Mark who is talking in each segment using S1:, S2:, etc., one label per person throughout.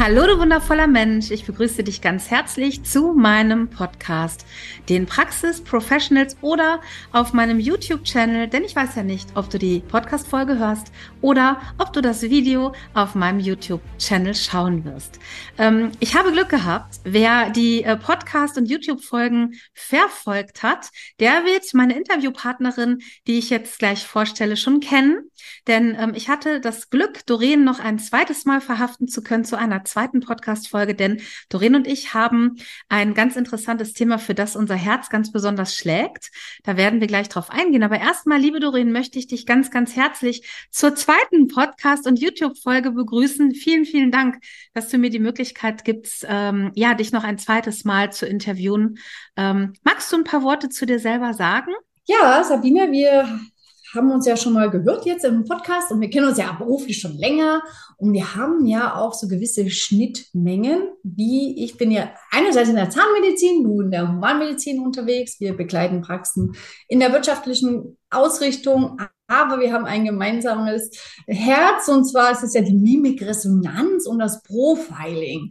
S1: Hallo, du wundervoller Mensch. Ich begrüße dich ganz herzlich zu meinem Podcast, den Praxis Professionals oder auf meinem YouTube-Channel, denn ich weiß ja nicht, ob du die Podcast-Folge hörst oder ob du das Video auf meinem YouTube-Channel schauen wirst. Ähm, ich habe Glück gehabt. Wer die äh, Podcast- und YouTube-Folgen verfolgt hat, der wird meine Interviewpartnerin, die ich jetzt gleich vorstelle, schon kennen. Denn ähm, ich hatte das Glück, Doreen noch ein zweites Mal verhaften zu können zu einer zweiten Podcast-Folge, denn Doreen und ich haben ein ganz interessantes Thema, für das unser Herz ganz besonders schlägt. Da werden wir gleich drauf eingehen. Aber erstmal, liebe Doreen, möchte ich dich ganz, ganz herzlich zur zweiten Podcast- und YouTube-Folge begrüßen. Vielen, vielen Dank, dass du mir die Möglichkeit gibst, ähm, ja, dich noch ein zweites Mal zu interviewen. Ähm, magst du ein paar Worte zu dir selber sagen?
S2: Ja, Sabine, wir haben uns ja schon mal gehört jetzt im Podcast und wir kennen uns ja beruflich schon länger und wir haben ja auch so gewisse Schnittmengen, wie ich bin ja einerseits in der Zahnmedizin, du in der Humanmedizin unterwegs, wir begleiten Praxen in der wirtschaftlichen Ausrichtung, aber wir haben ein gemeinsames Herz und zwar ist es ja die Mimikresonanz und das Profiling.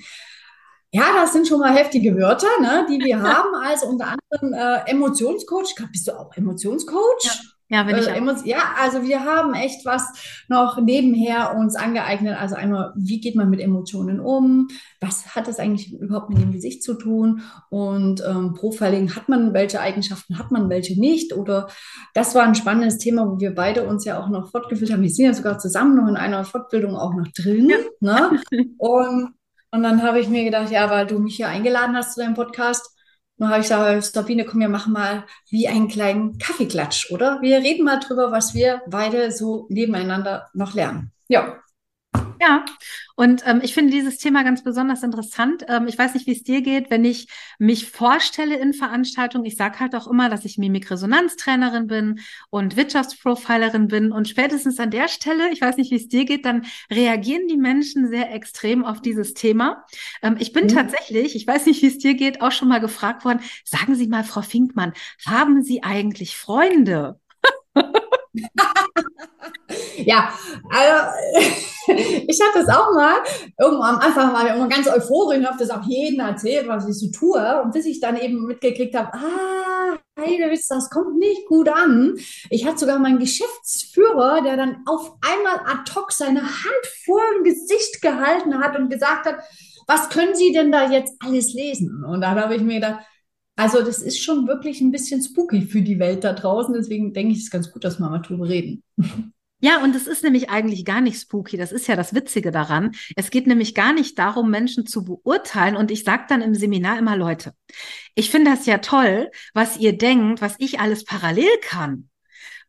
S2: Ja, das sind schon mal heftige Wörter, ne, die wir haben. Also unter anderem äh, Emotionscoach. Bist du auch Emotionscoach?
S1: Ja. Ja, wenn ich
S2: äh, ja, also wir haben echt was noch nebenher uns angeeignet. Also einmal, wie geht man mit Emotionen um? Was hat das eigentlich überhaupt mit dem Gesicht zu tun? Und ähm, Profiling, hat man welche Eigenschaften, hat man welche nicht? Oder das war ein spannendes Thema, wo wir beide uns ja auch noch fortgeführt haben. Wir sind ja sogar zusammen noch in einer Fortbildung auch noch drin. Ja. Ne? Und, und dann habe ich mir gedacht, ja, weil du mich hier eingeladen hast zu deinem Podcast, dann habe ich gesagt, Sabine, komm, wir machen mal wie einen kleinen Kaffeeklatsch, oder? Wir reden mal drüber, was wir beide so nebeneinander noch lernen. Ja.
S1: Ja, und ähm, ich finde dieses Thema ganz besonders interessant. Ähm, ich weiß nicht, wie es dir geht, wenn ich mich vorstelle in Veranstaltungen. Ich sage halt auch immer, dass ich Mimikresonanztrainerin bin und Wirtschaftsprofilerin bin. Und spätestens an der Stelle, ich weiß nicht, wie es dir geht, dann reagieren die Menschen sehr extrem auf dieses Thema. Ähm, ich bin mhm. tatsächlich, ich weiß nicht, wie es dir geht, auch schon mal gefragt worden, sagen Sie mal, Frau Finkmann, haben Sie eigentlich Freunde?
S2: ja, also ich hatte das auch mal. Irgendwann am Anfang war ich immer ganz euphorisch und habe das auch jedem erzählt, was ich so tue. Und bis ich dann eben mitgekriegt habe, ah, Heidewitz, das kommt nicht gut an. Ich hatte sogar meinen Geschäftsführer, der dann auf einmal ad hoc seine Hand vor dem Gesicht gehalten hat und gesagt hat, was können Sie denn da jetzt alles lesen? Und dann habe ich mir gedacht, also das ist schon wirklich ein bisschen spooky für die Welt da draußen. Deswegen denke ich, es ist ganz gut, dass wir mal drüber reden.
S1: Ja, und es ist nämlich eigentlich gar nicht spooky. Das ist ja das Witzige daran. Es geht nämlich gar nicht darum, Menschen zu beurteilen. Und ich sage dann im Seminar immer, Leute, ich finde das ja toll, was ihr denkt, was ich alles parallel kann.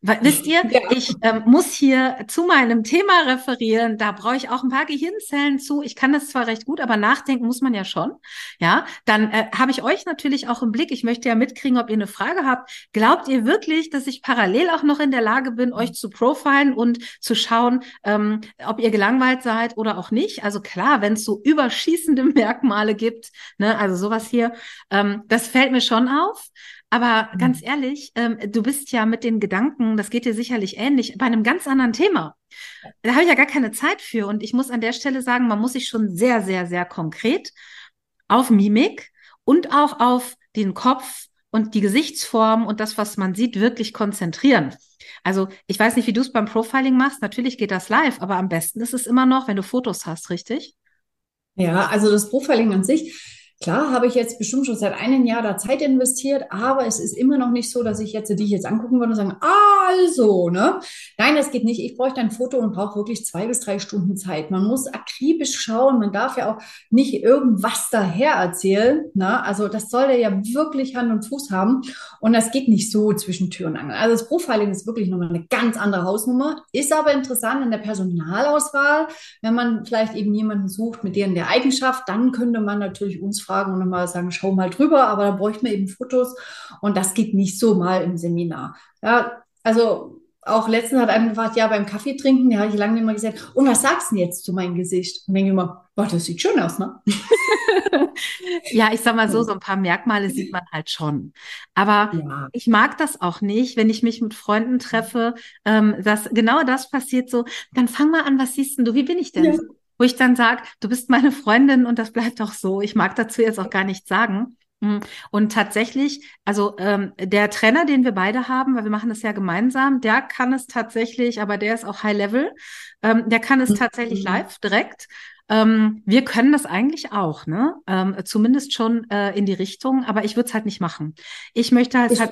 S1: Weil, wisst ihr, ja. ich ähm, muss hier zu meinem Thema referieren. Da brauche ich auch ein paar Gehirnzellen zu. Ich kann das zwar recht gut, aber nachdenken muss man ja schon. Ja, dann äh, habe ich euch natürlich auch im Blick. Ich möchte ja mitkriegen, ob ihr eine Frage habt. Glaubt ihr wirklich, dass ich parallel auch noch in der Lage bin, euch zu profilen und zu schauen, ähm, ob ihr gelangweilt seid oder auch nicht? Also klar, wenn es so überschießende Merkmale gibt, ne, also sowas hier, ähm, das fällt mir schon auf. Aber mhm. ganz ehrlich, ähm, du bist ja mit den Gedanken, das geht dir sicherlich ähnlich, bei einem ganz anderen Thema. Da habe ich ja gar keine Zeit für. Und ich muss an der Stelle sagen, man muss sich schon sehr, sehr, sehr konkret auf Mimik und auch auf den Kopf und die Gesichtsform und das, was man sieht, wirklich konzentrieren. Also ich weiß nicht, wie du es beim Profiling machst. Natürlich geht das live, aber am besten ist es immer noch, wenn du Fotos hast, richtig?
S2: Ja, also das Profiling an sich Klar, habe ich jetzt bestimmt schon seit einem Jahr da Zeit investiert, aber es ist immer noch nicht so, dass ich jetzt dich jetzt angucken würde und sagen, also, ne? Nein, das geht nicht. Ich bräuchte ein Foto und brauche wirklich zwei bis drei Stunden Zeit. Man muss akribisch schauen. Man darf ja auch nicht irgendwas daher erzählen. Ne? Also das soll ja wirklich Hand und Fuß haben. Und das geht nicht so zwischen Tür und Angel. Also das Profiling ist wirklich nochmal eine ganz andere Hausnummer. Ist aber interessant in der Personalauswahl. Wenn man vielleicht eben jemanden sucht mit deren der Eigenschaft, dann könnte man natürlich uns fragen und nochmal sagen, schau mal drüber, aber da bräuchte man eben Fotos und das geht nicht so mal im Seminar. Ja, also auch letztens hat einer gefragt, ja, beim Kaffee trinken, da habe ich lange nicht mehr gesagt, und was sagst du denn jetzt zu meinem Gesicht? Und denke immer, boah, das sieht schön aus, ne?
S1: ja, ich sag mal so, so ein paar Merkmale sieht man halt schon. Aber ja. ich mag das auch nicht, wenn ich mich mit Freunden treffe, ähm, dass genau das passiert so, dann fang mal an, was siehst denn du, wie bin ich denn? Ja wo ich dann sage, du bist meine Freundin und das bleibt auch so. Ich mag dazu jetzt auch gar nichts sagen. Mm. Und tatsächlich, also ähm, der Trainer, den wir beide haben, weil wir machen das ja gemeinsam, der kann es tatsächlich, aber der ist auch High Level, ähm, der kann es mhm. tatsächlich live direkt. Ähm, wir können das eigentlich auch, ne? Ähm, zumindest schon äh, in die Richtung, aber ich würde es halt nicht machen. Ich möchte halt, ich halt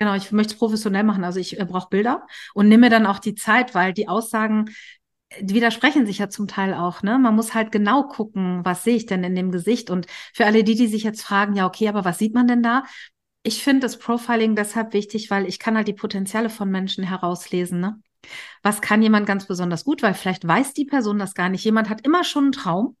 S1: Genau, ich möchte es professionell machen. Also ich äh, brauche Bilder und nehme dann auch die Zeit, weil die Aussagen, widersprechen sich ja zum Teil auch, ne? Man muss halt genau gucken, was sehe ich denn in dem Gesicht? Und für alle die, die sich jetzt fragen, ja, okay, aber was sieht man denn da? Ich finde das Profiling deshalb wichtig, weil ich kann halt die Potenziale von Menschen herauslesen, ne? Was kann jemand ganz besonders gut, weil vielleicht weiß die Person das gar nicht. Jemand hat immer schon einen Traum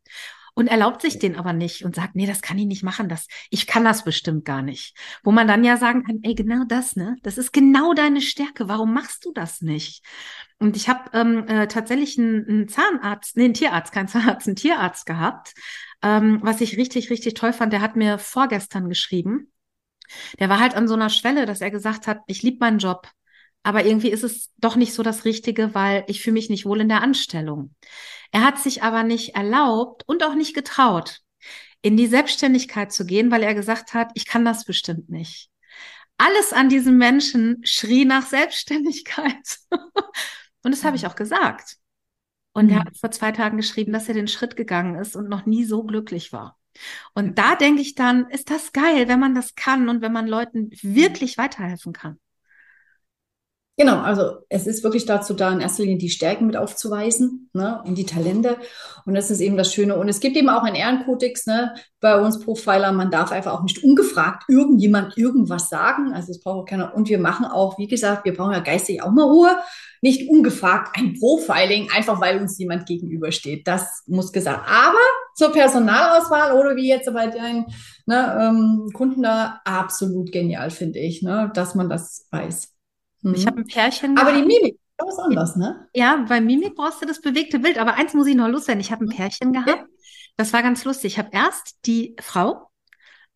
S1: und erlaubt sich den aber nicht und sagt, nee, das kann ich nicht machen, das, ich kann das bestimmt gar nicht. Wo man dann ja sagen kann, ey, genau das, ne? Das ist genau deine Stärke. Warum machst du das nicht? Und ich habe ähm, äh, tatsächlich einen, einen Zahnarzt, nee, einen Tierarzt, kein Zahnarzt, einen Tierarzt gehabt, ähm, was ich richtig, richtig toll fand. Der hat mir vorgestern geschrieben. Der war halt an so einer Schwelle, dass er gesagt hat, ich liebe meinen Job, aber irgendwie ist es doch nicht so das Richtige, weil ich fühle mich nicht wohl in der Anstellung. Er hat sich aber nicht erlaubt und auch nicht getraut, in die Selbstständigkeit zu gehen, weil er gesagt hat, ich kann das bestimmt nicht. Alles an diesem Menschen schrie nach Selbstständigkeit. und das habe ich auch gesagt. Und mhm. er hat vor zwei Tagen geschrieben, dass er den Schritt gegangen ist und noch nie so glücklich war. Und da denke ich dann, ist das geil, wenn man das kann und wenn man Leuten wirklich weiterhelfen kann.
S2: Genau, also es ist wirklich dazu da, in erster Linie die Stärken mit aufzuweisen ne, und die Talente. Und das ist eben das Schöne. Und es gibt eben auch einen Ehrenkodex ne, bei uns Profiler. Man darf einfach auch nicht ungefragt irgendjemand irgendwas sagen. Also es braucht auch keiner. Und wir machen auch, wie gesagt, wir brauchen ja geistig auch mal Ruhe. Nicht ungefragt ein Profiling, einfach weil uns jemand gegenübersteht. Das muss gesagt. Aber zur Personalauswahl oder wie jetzt bei deinen ne, ähm, Kunden da absolut genial, finde ich, ne, dass man das weiß.
S1: Mhm. Ich habe ein Pärchen.
S2: Aber die Mimik ist anders, ne?
S1: Ja, bei Mimik brauchst du das bewegte Bild. Aber eins muss ich noch loswerden. Ich habe ein Pärchen gehabt. Das war ganz lustig. Ich habe erst die Frau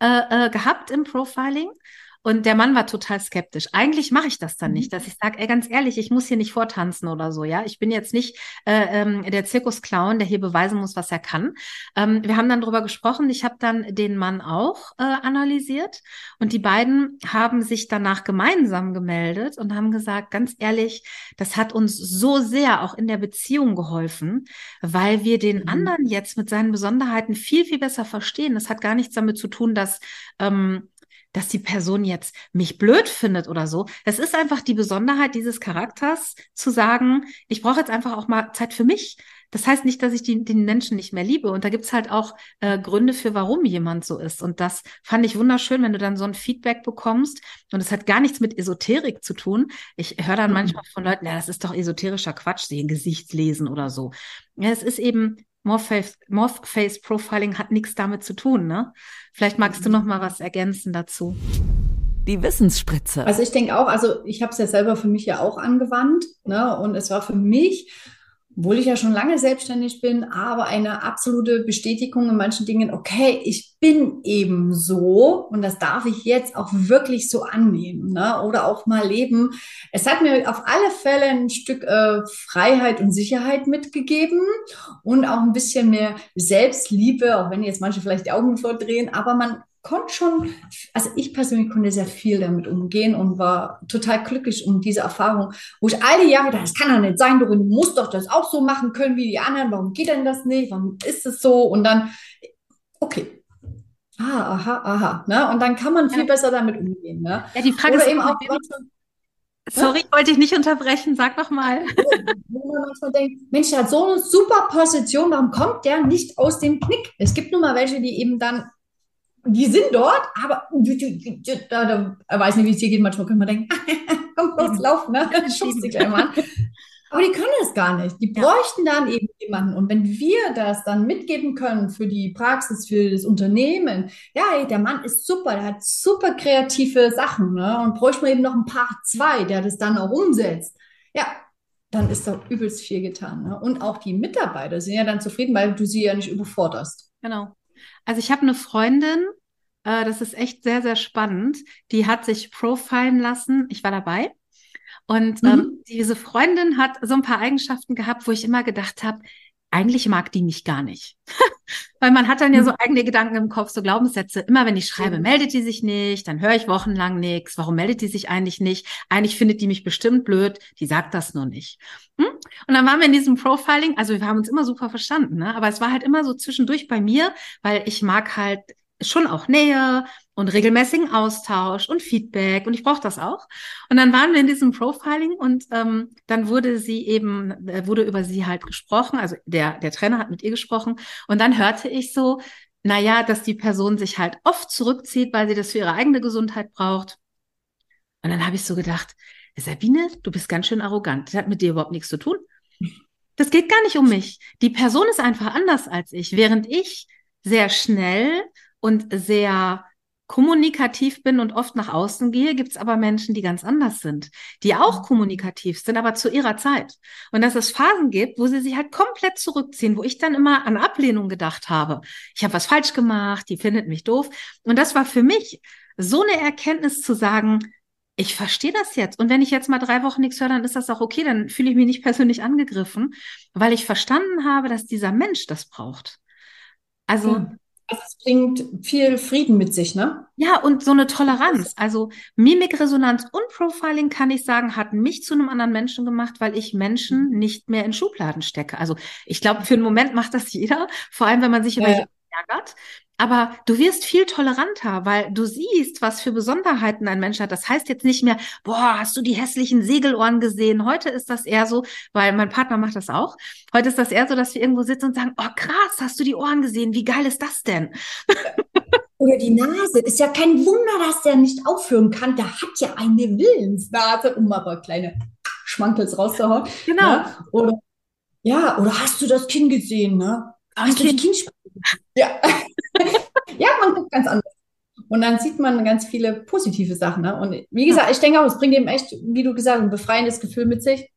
S1: äh, äh, gehabt im Profiling und der Mann war total skeptisch. Eigentlich mache ich das dann nicht, mhm. dass ich sage, ey, ganz ehrlich, ich muss hier nicht vortanzen oder so, ja. Ich bin jetzt nicht äh, ähm, der Zirkusclown, der hier beweisen muss, was er kann. Ähm, wir haben dann drüber gesprochen. Ich habe dann den Mann auch äh, analysiert und die beiden haben sich danach gemeinsam gemeldet und haben gesagt, ganz ehrlich, das hat uns so sehr auch in der Beziehung geholfen, weil wir den mhm. anderen jetzt mit seinen Besonderheiten viel, viel besser verstehen. Das hat gar nichts damit zu tun, dass ähm, dass die Person jetzt mich blöd findet oder so. Es ist einfach die Besonderheit dieses Charakters zu sagen, ich brauche jetzt einfach auch mal Zeit für mich. Das heißt nicht, dass ich die, den Menschen nicht mehr liebe. Und da gibt's halt auch äh, Gründe für, warum jemand so ist. Und das fand ich wunderschön, wenn du dann so ein Feedback bekommst. Und es hat gar nichts mit Esoterik zu tun. Ich höre dann mhm. manchmal von Leuten, ja, das ist doch esoterischer Quatsch, sie ein Gesicht lesen oder so. Ja, es ist eben Morph-Face Morph Profiling hat nichts damit zu tun, ne? Vielleicht magst du noch mal was ergänzen dazu.
S3: Die Wissensspritze.
S2: Also ich denke auch, also ich habe es ja selber für mich ja auch angewandt, ne? Und es war für mich obwohl ich ja schon lange selbstständig bin, aber eine absolute Bestätigung in manchen Dingen, okay, ich bin eben so und das darf ich jetzt auch wirklich so annehmen ne? oder auch mal leben. Es hat mir auf alle Fälle ein Stück äh, Freiheit und Sicherheit mitgegeben und auch ein bisschen mehr Selbstliebe, auch wenn jetzt manche vielleicht die Augen vordrehen, aber man konnte schon, also ich persönlich konnte sehr viel damit umgehen und war total glücklich um diese Erfahrung, wo ich all die Jahre dachte, das kann doch nicht sein, du musst doch das auch so machen können wie die anderen, warum geht denn das nicht, warum ist es so? Und dann, okay, ah, aha, aha. Ne? Und dann kann man viel ja. besser damit umgehen. Ne?
S1: Ja, die Frage Oder ist eben auch, Sorry, ja? wollte ich nicht unterbrechen, sag noch mal.
S2: Wo man manchmal denkt, Mensch, der hat so eine super Position, warum kommt der nicht aus dem Knick? Es gibt nun mal welche, die eben dann, die sind dort, aber da, da, er weiß nicht, wie es hier geht, manchmal kann man denken, komm, los, lauf, ne? Schubst dich gleich mal an. Aber die können es gar nicht. Die bräuchten ja. dann eben jemanden. Und wenn wir das dann mitgeben können für die Praxis, für das Unternehmen, ja, ey, der Mann ist super, der hat super kreative Sachen, ne? Und bräuchte man eben noch ein paar zwei, der das dann auch umsetzt. Ja, dann ist da übelst viel getan. Ne? Und auch die Mitarbeiter sind ja dann zufrieden, weil du sie ja nicht überforderst.
S1: Genau. Also ich habe eine Freundin, äh, das ist echt sehr, sehr spannend. Die hat sich profilen lassen. Ich war dabei. Und ähm, mhm. ähm, diese Freundin hat so ein paar Eigenschaften gehabt, wo ich immer gedacht habe, eigentlich mag die mich gar nicht. Weil man hat dann ja so mhm. eigene Gedanken im Kopf, so Glaubenssätze. Immer wenn ich schreibe, meldet die sich nicht, dann höre ich wochenlang nichts. Warum meldet die sich eigentlich nicht? Eigentlich findet die mich bestimmt blöd, die sagt das nur nicht. Hm? Und dann waren wir in diesem Profiling, also wir haben uns immer super verstanden, ne? aber es war halt immer so zwischendurch bei mir, weil ich mag halt schon auch Nähe und regelmäßigen Austausch und Feedback und ich brauche das auch. Und dann waren wir in diesem Profiling und ähm, dann wurde sie eben, äh, wurde über sie halt gesprochen, also der, der Trainer hat mit ihr gesprochen und dann hörte ich so, naja, dass die Person sich halt oft zurückzieht, weil sie das für ihre eigene Gesundheit braucht. Und dann habe ich so gedacht, Sabine, du bist ganz schön arrogant. Das hat mit dir überhaupt nichts zu tun. Das geht gar nicht um mich. Die Person ist einfach anders als ich. Während ich sehr schnell und sehr kommunikativ bin und oft nach außen gehe, gibt es aber Menschen, die ganz anders sind, die auch mhm. kommunikativ sind, aber zu ihrer Zeit. Und dass es Phasen gibt, wo sie sich halt komplett zurückziehen, wo ich dann immer an Ablehnung gedacht habe. Ich habe was falsch gemacht, die findet mich doof. Und das war für mich so eine Erkenntnis zu sagen, ich verstehe das jetzt. Und wenn ich jetzt mal drei Wochen nichts höre, dann ist das auch okay. Dann fühle ich mich nicht persönlich angegriffen, weil ich verstanden habe, dass dieser Mensch das braucht. Also, ja.
S2: Es bringt viel Frieden mit sich, ne?
S1: Ja, und so eine Toleranz. Also Mimikresonanz und Profiling, kann ich sagen, hat mich zu einem anderen Menschen gemacht, weil ich Menschen nicht mehr in Schubladen stecke. Also ich glaube, für einen Moment macht das jeder, vor allem wenn man sich über ja. ärgert. Aber du wirst viel toleranter, weil du siehst, was für Besonderheiten ein Mensch hat. Das heißt jetzt nicht mehr, boah, hast du die hässlichen Segelohren gesehen? Heute ist das eher so, weil mein Partner macht das auch. Heute ist das eher so, dass wir irgendwo sitzen und sagen, oh krass, hast du die Ohren gesehen? Wie geil ist das denn?
S2: Oder die Nase. Ist ja kein Wunder, dass der nicht aufhören kann. Der hat ja eine Willensnase, um aber kleine Schmankels rauszuhauen.
S1: Genau.
S2: Ja? Ne? Oder, ja, oder hast du das Kind gesehen, ne? Hast du das Kind ja. Ja, man guckt ganz anders. Und dann sieht man ganz viele positive Sachen. Ne? Und wie gesagt, ich denke auch, es bringt eben echt, wie du gesagt hast, ein befreiendes Gefühl mit sich.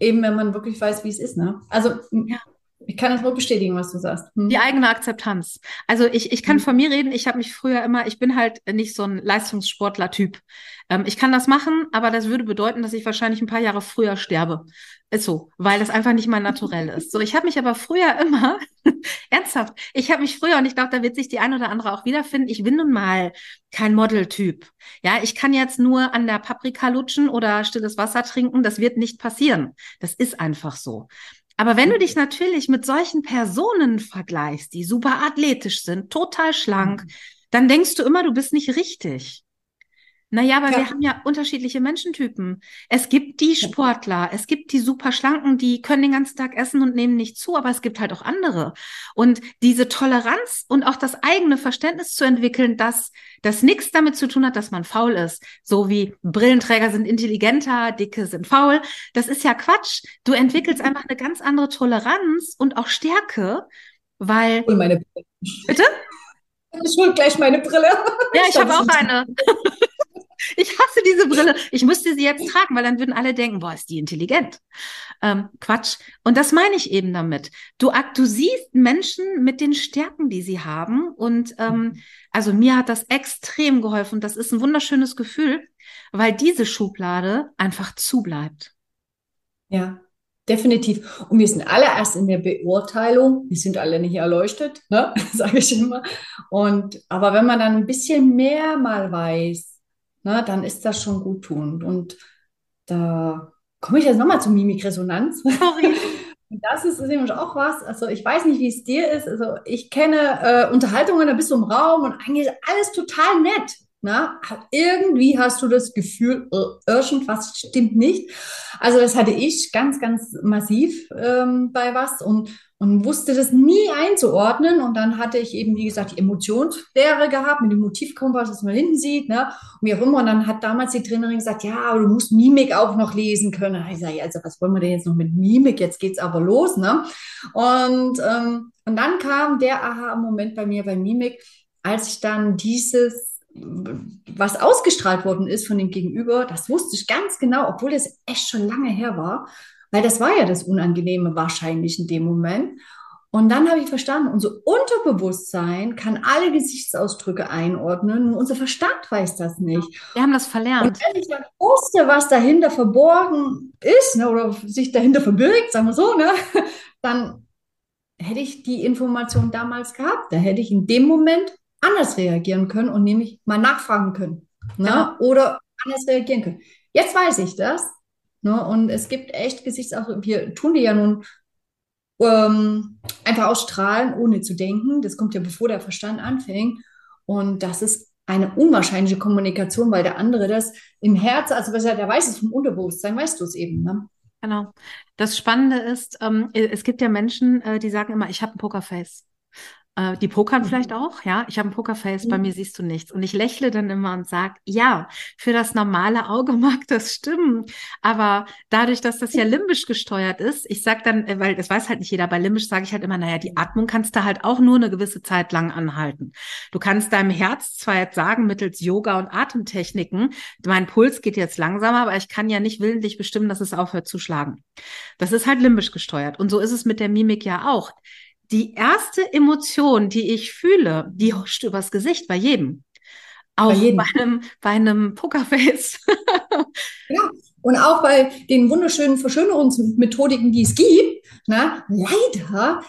S2: Eben, wenn man wirklich weiß, wie es ist. Ne? Also, ja. Ich kann das nur bestätigen, was du sagst.
S1: Hm. Die eigene Akzeptanz. Also ich, ich kann hm. von mir reden, ich habe mich früher immer, ich bin halt nicht so ein Leistungssportler-Typ. Ähm, ich kann das machen, aber das würde bedeuten, dass ich wahrscheinlich ein paar Jahre früher sterbe. Ist so, weil das einfach nicht mein Naturell ist. So, ich habe mich aber früher immer, ernsthaft, ich habe mich früher, und ich glaube, da wird sich die ein oder andere auch wiederfinden, ich bin nun mal kein Model-Typ. Ja, ich kann jetzt nur an der Paprika lutschen oder stilles Wasser trinken, das wird nicht passieren. Das ist einfach so. Aber wenn du dich natürlich mit solchen Personen vergleichst, die super athletisch sind, total schlank, mhm. dann denkst du immer, du bist nicht richtig. Naja, aber ja. wir haben ja unterschiedliche Menschentypen. Es gibt die Sportler, es gibt die super schlanken, die können den ganzen Tag essen und nehmen nicht zu, aber es gibt halt auch andere. Und diese Toleranz und auch das eigene Verständnis zu entwickeln, dass das nichts damit zu tun hat, dass man faul ist. So wie Brillenträger sind intelligenter, Dicke sind faul. Das ist ja Quatsch. Du entwickelst mhm. einfach eine ganz andere Toleranz und auch Stärke, weil.
S2: Und meine Brille. Bitte? Ich hol gleich meine Brille.
S1: Ja, ich, ich habe auch eine. Ich hasse diese Brille. Ich müsste sie jetzt tragen, weil dann würden alle denken, boah, ist die intelligent. Ähm, Quatsch. Und das meine ich eben damit. Du, du siehst Menschen mit den Stärken, die sie haben. Und ähm, also mir hat das extrem geholfen. Das ist ein wunderschönes Gefühl, weil diese Schublade einfach zubleibt.
S2: Ja, definitiv. Und wir sind alle erst in der Beurteilung. Wir sind alle nicht erleuchtet, ne? sage ich immer. Und aber wenn man dann ein bisschen mehr mal weiß, na, dann ist das schon gut tun. Und da komme ich jetzt nochmal zur Mimikresonanz. Sorry. Das ist nämlich auch was. Also ich weiß nicht, wie es dir ist. Also ich kenne äh, Unterhaltungen, da bist du im Raum und eigentlich alles total nett. Na, irgendwie hast du das Gefühl, äh, irgendwas stimmt nicht. Also das hatte ich ganz, ganz massiv ähm, bei was und, und wusste das nie einzuordnen. Und dann hatte ich eben, wie gesagt, die Emotionslehre gehabt mit dem Motivkompass, das man hinten sieht, ne? Und wie auch immer. Und dann hat damals die Trainerin gesagt, ja, aber du musst Mimik auch noch lesen können. Ich sage, also was wollen wir denn jetzt noch mit Mimik? Jetzt geht's aber los, ne? Und, ähm, und dann kam der Aha-Moment bei mir bei Mimik, als ich dann dieses was ausgestrahlt worden ist von dem Gegenüber, das wusste ich ganz genau, obwohl es echt schon lange her war, weil das war ja das Unangenehme wahrscheinlich in dem Moment. Und dann habe ich verstanden, unser Unterbewusstsein kann alle Gesichtsausdrücke einordnen und unser Verstand weiß das nicht.
S1: Wir haben das verlernt. Und
S2: wenn ich dann wusste, was dahinter verborgen ist ne, oder sich dahinter verbirgt, sagen wir so, ne, dann hätte ich die Information damals gehabt. Da hätte ich in dem Moment anders reagieren können und nämlich mal nachfragen können. Ne? Ja. Oder anders reagieren können. Jetzt weiß ich das. Ne? Und es gibt echt Gesichtsausdrücke. Wir tun die ja nun ähm, einfach ausstrahlen, ohne zu denken. Das kommt ja bevor der Verstand anfängt. Und das ist eine unwahrscheinliche Kommunikation, weil der andere das im Herz, also der weiß es vom Unterbewusstsein, weißt du es eben. Ne?
S1: Genau. Das Spannende ist, ähm, es gibt ja Menschen, äh, die sagen immer, ich habe ein Pokerface. Äh, die pokern mhm. vielleicht auch, ja. Ich habe ein Pokerface, mhm. bei mir siehst du nichts. Und ich lächle dann immer und sage, ja, für das normale Auge mag das stimmen. Aber dadurch, dass das ja limbisch gesteuert ist, ich sag dann, äh, weil das weiß halt nicht jeder, bei limbisch sage ich halt immer, naja, die Atmung kannst du halt auch nur eine gewisse Zeit lang anhalten. Du kannst deinem Herz zwar jetzt sagen, mittels Yoga und Atemtechniken, mein Puls geht jetzt langsamer, aber ich kann ja nicht willentlich bestimmen, dass es aufhört zu schlagen. Das ist halt limbisch gesteuert. Und so ist es mit der Mimik ja auch die erste Emotion, die ich fühle, die huscht übers Gesicht bei jedem. Auch bei, jedem. bei einem, bei einem Pokerface.
S2: ja, und auch bei den wunderschönen Verschönerungsmethodiken, die es gibt. Na, leider,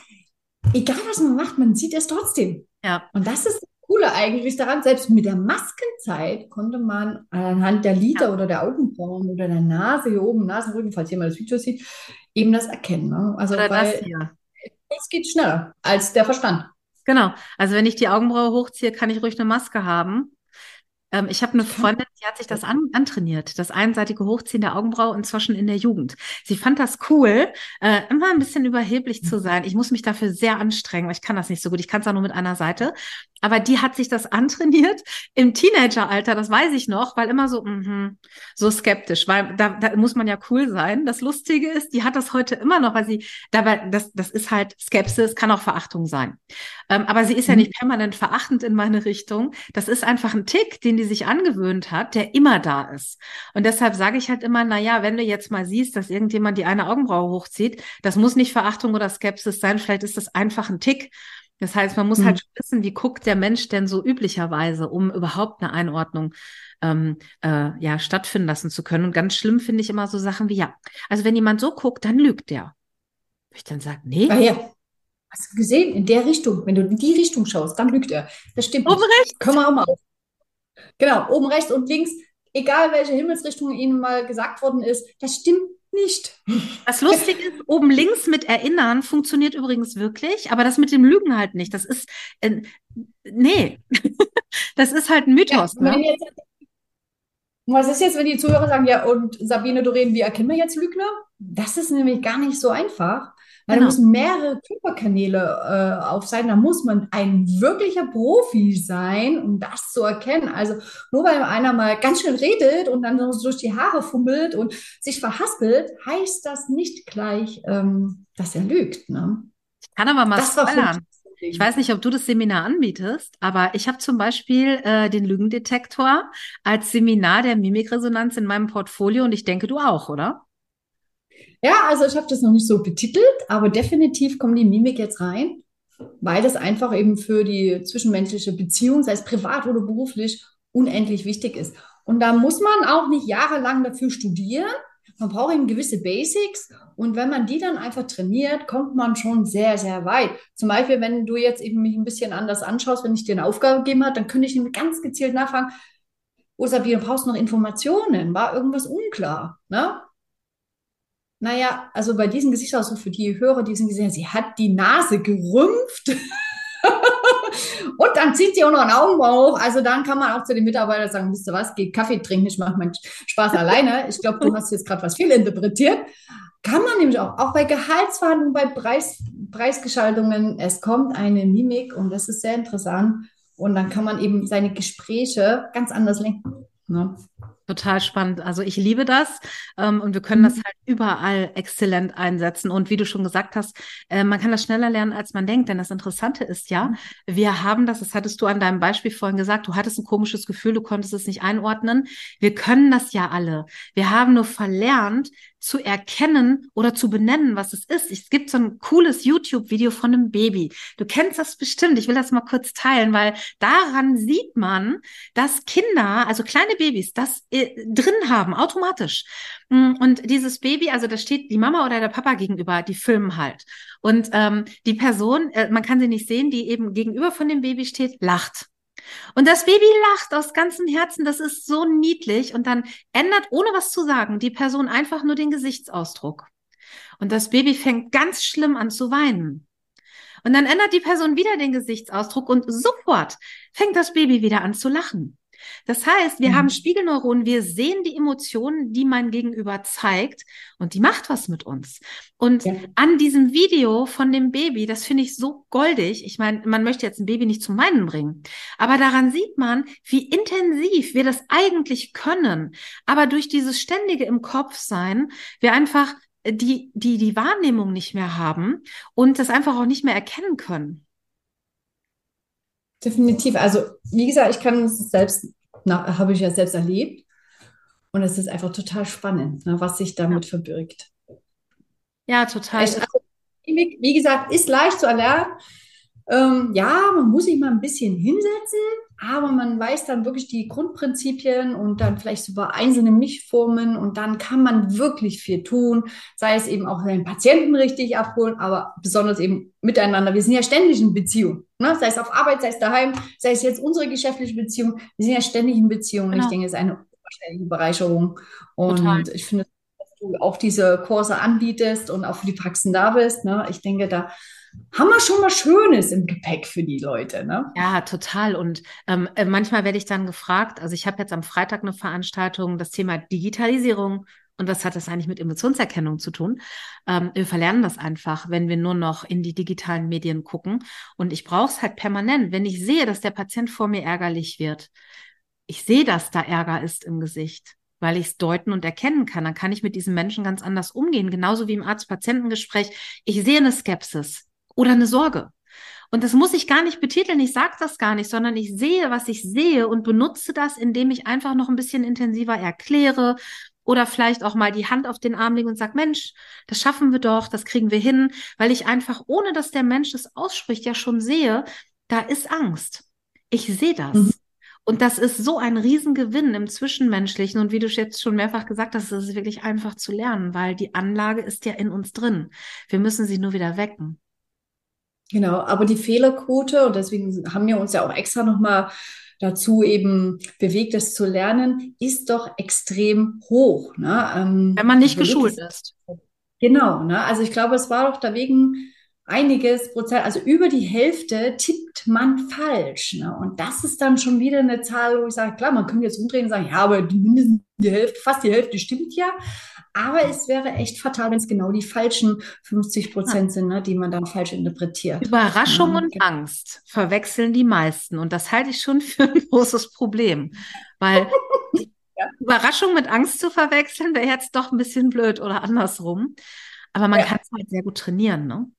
S2: egal was man macht, man sieht es trotzdem. Ja. Und das ist das Coole eigentlich daran, selbst mit der Maskenzeit konnte man anhand der Lider ja. oder der Augenbrauen oder der Nase hier oben, Nasenrücken, falls jemand das Video sieht, eben das erkennen. Ne? Also oder weil, das hier es geht schneller als der Verstand.
S1: Genau. Also wenn ich die Augenbraue hochziehe, kann ich ruhig eine Maske haben. Ähm, ich habe eine Freundin, die hat sich das an, antrainiert, das einseitige Hochziehen der Augenbraue und zwar schon in der Jugend. Sie fand das cool, äh, immer ein bisschen überheblich zu sein. Ich muss mich dafür sehr anstrengen, weil ich kann das nicht so gut. Ich kann es auch nur mit einer Seite. Aber die hat sich das antrainiert im Teenageralter, das weiß ich noch, weil immer so, mm so skeptisch, weil da, da muss man ja cool sein. Das Lustige ist, die hat das heute immer noch, weil sie, dabei, das, das ist halt Skepsis, kann auch Verachtung sein. Ähm, aber sie ist ja mhm. nicht permanent verachtend in meine Richtung. Das ist einfach ein Tick, den die sich angewöhnt hat, der immer da ist. Und deshalb sage ich halt immer, na ja, wenn du jetzt mal siehst, dass irgendjemand die eine Augenbraue hochzieht, das muss nicht Verachtung oder Skepsis sein, vielleicht ist das einfach ein Tick. Das heißt, man muss mhm. halt wissen, wie guckt der Mensch denn so üblicherweise, um überhaupt eine Einordnung ähm, äh, ja stattfinden lassen zu können. Und ganz schlimm finde ich immer so Sachen wie ja. Also wenn jemand so guckt, dann lügt der. Ich dann sage, nee.
S2: Ah, ja. Hast du gesehen? In der Richtung, wenn du in die Richtung schaust, dann lügt er. Das stimmt.
S1: Oben rechts.
S2: Können wir auch mal auf. Genau, oben rechts und links, egal welche Himmelsrichtung Ihnen mal gesagt worden ist, das stimmt nicht.
S1: Das Lustige ist, oben links mit Erinnern funktioniert übrigens wirklich, aber das mit dem Lügen halt nicht. Das ist, äh, nee, das ist halt ein Mythos. Ja, ne? jetzt,
S2: was ist jetzt, wenn die Zuhörer sagen, ja, und Sabine Doreen, wie erkennen wir jetzt Lügner? Das ist nämlich gar nicht so einfach. Weil genau. da müssen mehrere Körperkanäle äh, auf sein. Da muss man ein wirklicher Profi sein, um das zu erkennen. Also nur weil einer mal ganz schön redet und dann so durch die Haare fummelt und sich verhaspelt, heißt das nicht gleich, ähm, dass er lügt. Ne?
S1: Ich kann aber mal spoilern. Ich weiß nicht, ob du das Seminar anbietest, aber ich habe zum Beispiel äh, den Lügendetektor als Seminar der Mimikresonanz in meinem Portfolio und ich denke, du auch, oder?
S2: Ja, also ich habe das noch nicht so betitelt, aber definitiv kommt die Mimik jetzt rein, weil das einfach eben für die zwischenmenschliche Beziehung, sei es privat oder beruflich, unendlich wichtig ist. Und da muss man auch nicht jahrelang dafür studieren. Man braucht eben gewisse Basics und wenn man die dann einfach trainiert, kommt man schon sehr, sehr weit. Zum Beispiel, wenn du jetzt eben mich ein bisschen anders anschaust, wenn ich dir eine Aufgabe gegeben habe, dann könnte ich nämlich ganz gezielt nachfragen, oh Sabine, brauchst du noch Informationen? War irgendwas unklar? Ne? Naja, also bei diesem Gesichtsausdruck für die Hörer, die sind gesehen, sie hat die Nase gerümpft. Und dann zieht sie auch noch einen Augenbrauen Also dann kann man auch zu den Mitarbeitern sagen, wisst ihr was, geht Kaffee trinken, ich mache meinen Spaß alleine. Ich glaube, du hast jetzt gerade was fehlinterpretiert. Kann man nämlich auch, auch bei Gehaltsverhandlungen, bei Preis, Preisgestaltungen, es kommt eine Mimik und das ist sehr interessant. Und dann kann man eben seine Gespräche ganz anders lenken. Ne?
S1: Total spannend. Also ich liebe das ähm, und wir können mhm. das halt überall exzellent einsetzen. Und wie du schon gesagt hast, äh, man kann das schneller lernen, als man denkt. Denn das Interessante ist ja, mhm. wir haben das, das hattest du an deinem Beispiel vorhin gesagt, du hattest ein komisches Gefühl, du konntest es nicht einordnen. Wir können das ja alle. Wir haben nur verlernt, zu erkennen oder zu benennen, was es ist. Es gibt so ein cooles YouTube-Video von einem Baby. Du kennst das bestimmt. Ich will das mal kurz teilen, weil daran sieht man, dass Kinder, also kleine Babys, das drin haben, automatisch. Mm, und dieses Baby, also da steht die Mama oder der Papa gegenüber, die filmen halt. Und ähm, die Person, äh, man kann sie nicht sehen, die eben gegenüber von dem Baby steht, lacht. Und das Baby lacht aus ganzem Herzen, das ist so niedlich. Und dann ändert, ohne was zu sagen, die Person einfach nur den Gesichtsausdruck. Und das Baby fängt ganz schlimm an zu weinen. Und dann ändert die Person wieder den Gesichtsausdruck und sofort fängt das Baby wieder an zu lachen. Das heißt, wir mhm. haben Spiegelneuronen, wir sehen die Emotionen, die mein Gegenüber zeigt und die macht was mit uns. Und ja. an diesem Video von dem Baby, das finde ich so goldig. Ich meine, man möchte jetzt ein Baby nicht zum Weinen bringen, aber daran sieht man, wie intensiv wir das eigentlich können. Aber durch dieses ständige im Kopf sein, wir einfach die, die, die Wahrnehmung nicht mehr haben und das einfach auch nicht mehr erkennen können.
S2: Definitiv. Also, wie gesagt, ich kann es selbst, habe ich ja selbst erlebt. Und es ist einfach total spannend, ne, was sich damit ja. verbirgt.
S1: Ja, total. Also,
S2: wie gesagt, ist leicht zu erlernen. Ähm, ja, man muss sich mal ein bisschen hinsetzen, aber man weiß dann wirklich die Grundprinzipien und dann vielleicht sogar einzelne Mischformen und dann kann man wirklich viel tun, sei es eben auch den Patienten richtig abholen, aber besonders eben miteinander. Wir sind ja ständig in Beziehung, ne? sei es auf Arbeit, sei es daheim, sei es jetzt unsere geschäftliche Beziehung. Wir sind ja ständig in Beziehung. Genau. Ich denke, es ist eine unwahrscheinliche Bereicherung und Total. ich finde, dass du auch diese Kurse anbietest und auch für die Praxen da bist. Ne? Ich denke, da haben wir schon mal Schönes im Gepäck für die Leute, ne?
S1: Ja, total. Und ähm, äh, manchmal werde ich dann gefragt, also ich habe jetzt am Freitag eine Veranstaltung, das Thema Digitalisierung. Und was hat das eigentlich mit Emotionserkennung zu tun? Ähm, wir verlernen das einfach, wenn wir nur noch in die digitalen Medien gucken. Und ich brauche es halt permanent. Wenn ich sehe, dass der Patient vor mir ärgerlich wird, ich sehe, dass da Ärger ist im Gesicht, weil ich es deuten und erkennen kann. Dann kann ich mit diesen Menschen ganz anders umgehen. Genauso wie im Arzt-Patientengespräch. Ich sehe eine Skepsis oder eine Sorge. Und das muss ich gar nicht betiteln, ich sage das gar nicht, sondern ich sehe, was ich sehe und benutze das, indem ich einfach noch ein bisschen intensiver erkläre oder vielleicht auch mal die Hand auf den Arm lege und sage, Mensch, das schaffen wir doch, das kriegen wir hin, weil ich einfach, ohne dass der Mensch es ausspricht, ja schon sehe, da ist Angst. Ich sehe das. Mhm. Und das ist so ein Riesengewinn im Zwischenmenschlichen. Und wie du jetzt schon mehrfach gesagt hast, ist es wirklich einfach zu lernen, weil die Anlage ist ja in uns drin. Wir müssen sie nur wieder wecken.
S2: Genau, aber die Fehlerquote, und deswegen haben wir uns ja auch extra nochmal dazu eben bewegt, das zu lernen, ist doch extrem hoch. Ne?
S1: Ähm, Wenn man nicht geschult ist.
S2: Genau, ne? also ich glaube, es war doch dagegen einiges Prozent, also über die Hälfte tippt man falsch. Ne? Und das ist dann schon wieder eine Zahl, wo ich sage, klar, man könnte jetzt umdrehen und sagen, ja, aber mindestens die Hälfte, fast die Hälfte stimmt ja. Aber es wäre echt fatal, wenn es genau die falschen 50 Prozent sind, ne, die man dann falsch interpretiert.
S1: Überraschung ja, und genau. Angst verwechseln die meisten. Und das halte ich schon für ein großes Problem. Weil ja. Überraschung mit Angst zu verwechseln, wäre jetzt doch ein bisschen blöd oder andersrum. Aber man ja. kann es halt sehr gut trainieren, ne?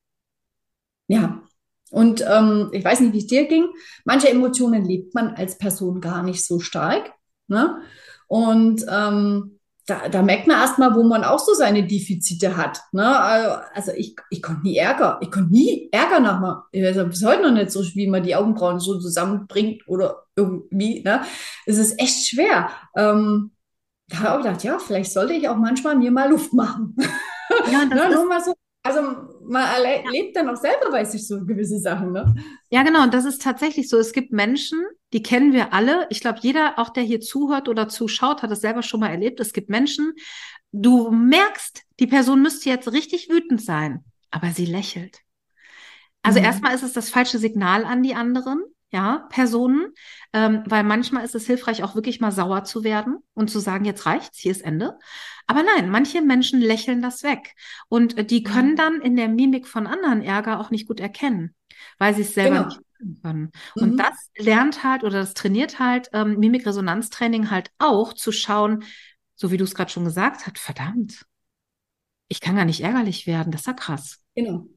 S2: Ja. Und ähm, ich weiß nicht, wie es dir ging. Manche Emotionen lebt man als Person gar nicht so stark. Ne? Und ähm, da, da merkt man erstmal, wo man auch so seine Defizite hat. Ne? Also ich, ich konnte nie Ärger. Ich konnte nie Ärger nachmachen. Ich weiß bis heute noch nicht so, wie man die Augenbrauen so zusammenbringt oder irgendwie. Ne? Es ist echt schwer. Ähm, da habe ich auch gedacht, ja, vielleicht sollte ich auch manchmal mir mal Luft machen. Ja, das ne? Nur mal so also man erlebt dann auch selber, weiß ich, so gewisse Sachen, ne?
S1: Ja, genau. Und das ist tatsächlich so. Es gibt Menschen, die kennen wir alle. Ich glaube, jeder, auch der hier zuhört oder zuschaut, hat es selber schon mal erlebt. Es gibt Menschen, du merkst, die Person müsste jetzt richtig wütend sein, aber sie lächelt. Also mhm. erstmal ist es das falsche Signal an die anderen, ja, Personen, ähm, weil manchmal ist es hilfreich, auch wirklich mal sauer zu werden und zu sagen, jetzt reicht's, hier ist Ende. Aber nein, manche Menschen lächeln das weg und äh, die können dann in der Mimik von anderen Ärger auch nicht gut erkennen, weil sie es selber genau. nicht können. Mhm. Und das lernt halt oder das trainiert halt ähm, Mimikresonanztraining halt auch zu schauen, so wie du es gerade schon gesagt hast, verdammt, ich kann gar nicht ärgerlich werden, das ist ja krass.
S2: Genau.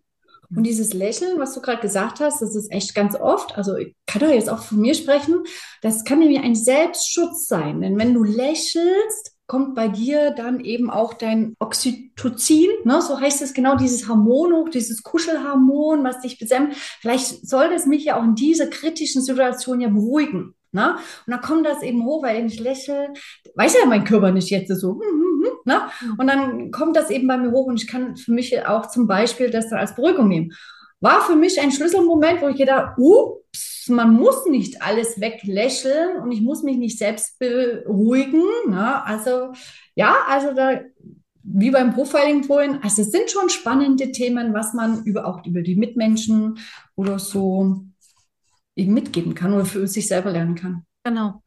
S2: Und dieses Lächeln, was du gerade gesagt hast, das ist echt ganz oft, also ich kann doch jetzt auch von mir sprechen, das kann nämlich ein Selbstschutz sein. Denn wenn du lächelst, kommt bei dir dann eben auch dein Oxytocin, ne? so heißt es genau, dieses Hormon hoch, dieses Kuschelhormon, was dich besämt. Vielleicht soll das mich ja auch in dieser kritischen Situation ja beruhigen. Ne? Und dann kommt das eben hoch, weil ich lächle, weiß ja mein Körper nicht jetzt so, hm, hm, hm, ne? und dann kommt das eben bei mir hoch und ich kann für mich auch zum Beispiel das dann als Beruhigung nehmen. War für mich ein Schlüsselmoment, wo ich gedacht, ups, man muss nicht alles weglächeln und ich muss mich nicht selbst beruhigen. Ne? Also ja, also da wie beim Profiling vorhin, also es sind schon spannende Themen, was man über auch über die Mitmenschen oder so eben mitgeben kann oder für sich selber lernen kann.
S1: Genau.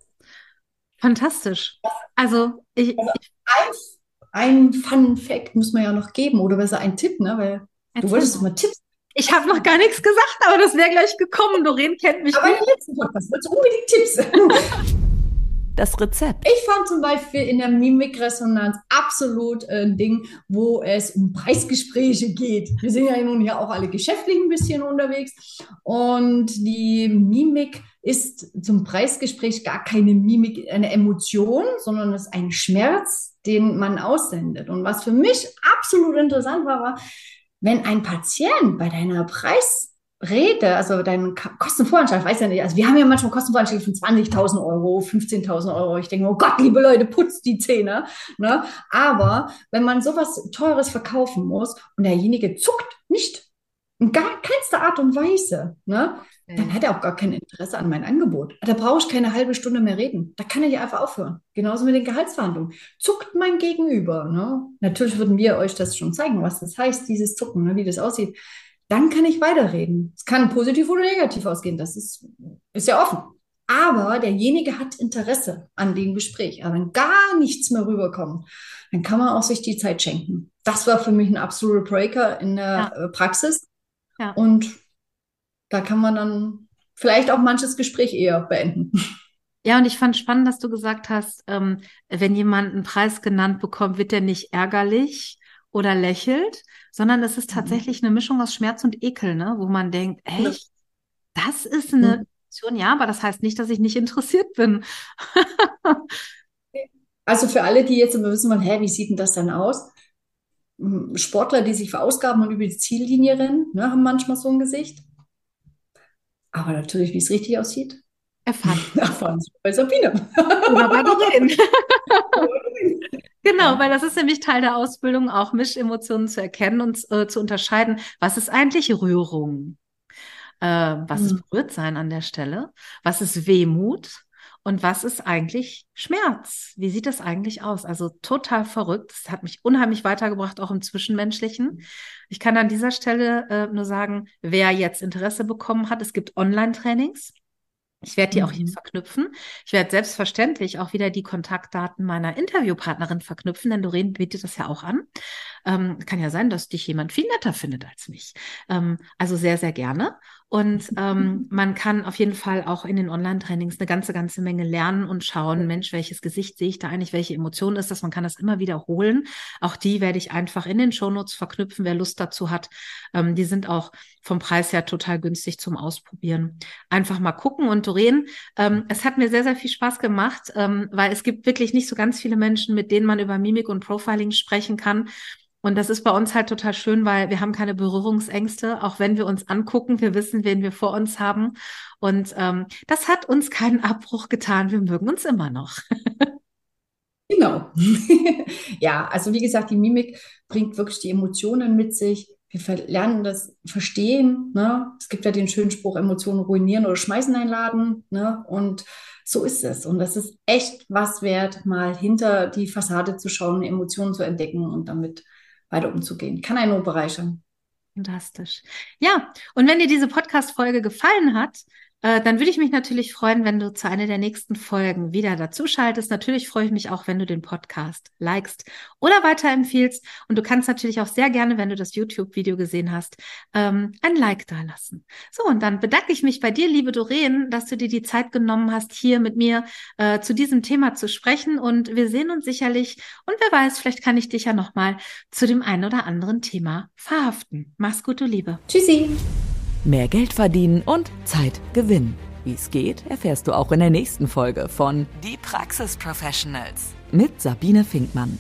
S1: Fantastisch. Also, ich,
S2: also ein, ein Fun Fact muss man ja noch geben oder besser ein Tipp, ne? Weil du wolltest mal Tipps.
S1: Ich habe noch gar nichts gesagt, aber das wäre gleich gekommen. Doreen kennt mich.
S2: Aber im letzten Podcast wolltest du unbedingt Tipps.
S3: das Rezept.
S2: Ich fand zum Beispiel in der Mimikresonanz absolut äh, ein Ding, wo es um Preisgespräche geht. Wir sind ja nun ja auch alle geschäftlich ein bisschen unterwegs und die Mimik ist zum Preisgespräch gar keine Mimik, eine Emotion, sondern es ist ein Schmerz, den man aussendet. Und was für mich absolut interessant war, war, wenn ein Patient bei deiner Preis Rede, also dein Kostenvoranschlag, weiß ja nicht, also wir haben ja manchmal Kostenvoranschläge von 20.000 Euro, 15.000 Euro. Ich denke, oh Gott, liebe Leute, putzt die Zähne. Ne? Aber wenn man sowas Teures verkaufen muss und derjenige zuckt nicht, in gar keinster Art und Weise, ne? dann hat er auch gar kein Interesse an mein Angebot. Da brauche ich keine halbe Stunde mehr reden. Da kann er ja einfach aufhören. Genauso mit den Gehaltsverhandlungen. Zuckt mein Gegenüber. Ne? Natürlich würden wir euch das schon zeigen, was das heißt, dieses Zucken, ne? wie das aussieht dann kann ich weiterreden. Es kann positiv oder negativ ausgehen, das ist, ist ja offen. Aber derjenige hat Interesse an dem Gespräch. Aber wenn gar nichts mehr rüberkommt, dann kann man auch sich die Zeit schenken. Das war für mich ein absoluter Breaker in der ja. Äh, Praxis. Ja. Und da kann man dann vielleicht auch manches Gespräch eher beenden.
S1: Ja, und ich fand spannend, dass du gesagt hast, ähm, wenn jemand einen Preis genannt bekommt, wird er nicht ärgerlich oder lächelt, sondern es ist mhm. tatsächlich eine Mischung aus Schmerz und Ekel, ne? wo man denkt, echt, das ist eine mhm. Emotion, ja, aber das heißt nicht, dass ich nicht interessiert bin.
S2: also für alle, die jetzt immer wissen wollen, hä, wie sieht denn das dann aus? Hm, Sportler, die sich verausgaben und über die Ziellinie rennen, ne, haben manchmal so ein Gesicht. Aber natürlich, wie es richtig aussieht,
S1: erfahren.
S2: erfahren Sie bei Sabine.
S1: Oder bei Doreen. Genau, weil das ist nämlich Teil der Ausbildung, auch Mischemotionen zu erkennen und äh, zu unterscheiden, was ist eigentlich Rührung? Äh, was mhm. ist Berührtsein an der Stelle? Was ist Wehmut? Und was ist eigentlich Schmerz? Wie sieht das eigentlich aus? Also total verrückt. Das hat mich unheimlich weitergebracht, auch im Zwischenmenschlichen. Ich kann an dieser Stelle äh, nur sagen, wer jetzt Interesse bekommen hat, es gibt Online-Trainings. Ich werde die auch hier mhm. verknüpfen. Ich werde selbstverständlich auch wieder die Kontaktdaten meiner Interviewpartnerin verknüpfen, denn Doreen bietet das ja auch an. Ähm, kann ja sein, dass dich jemand viel netter findet als mich. Ähm, also sehr, sehr gerne. Und ähm, man kann auf jeden Fall auch in den Online-Trainings eine ganze, ganze Menge lernen und schauen, Mensch, welches Gesicht sehe ich da eigentlich, welche Emotion ist das? Man kann das immer wiederholen. Auch die werde ich einfach in den Shownotes verknüpfen, wer Lust dazu hat. Ähm, die sind auch vom Preis her total günstig zum Ausprobieren. Einfach mal gucken. Und Doreen, ähm, es hat mir sehr, sehr viel Spaß gemacht, ähm, weil es gibt wirklich nicht so ganz viele Menschen, mit denen man über Mimik und Profiling sprechen kann. Und das ist bei uns halt total schön, weil wir haben keine Berührungsängste, auch wenn wir uns angucken, wir wissen, wen wir vor uns haben. Und ähm, das hat uns keinen Abbruch getan. Wir mögen uns immer noch.
S2: genau. ja, also wie gesagt, die Mimik bringt wirklich die Emotionen mit sich. Wir lernen das Verstehen. Ne? Es gibt ja den schönen Spruch, Emotionen ruinieren oder schmeißen einladen. Ne? Und so ist es. Und das ist echt was wert, mal hinter die Fassade zu schauen, Emotionen zu entdecken und damit weiter umzugehen. Kann einen nur bereichern.
S1: Fantastisch. Ja, und wenn dir diese Podcast-Folge gefallen hat, äh, dann würde ich mich natürlich freuen, wenn du zu einer der nächsten Folgen wieder dazuschaltest. Natürlich freue ich mich auch, wenn du den Podcast likest oder weiterempfiehlst. Und du kannst natürlich auch sehr gerne, wenn du das YouTube-Video gesehen hast, ähm, ein Like da lassen. So, und dann bedanke ich mich bei dir, liebe Doreen, dass du dir die Zeit genommen hast, hier mit mir äh, zu diesem Thema zu sprechen. Und wir sehen uns sicherlich. Und wer weiß, vielleicht kann ich dich ja nochmal zu dem einen oder anderen Thema verhaften. Mach's gut, du Liebe.
S2: Tschüssi
S3: mehr Geld verdienen und Zeit gewinnen. Wie es geht, erfährst du auch in der nächsten Folge von Die Praxis Professionals mit Sabine Finkmann.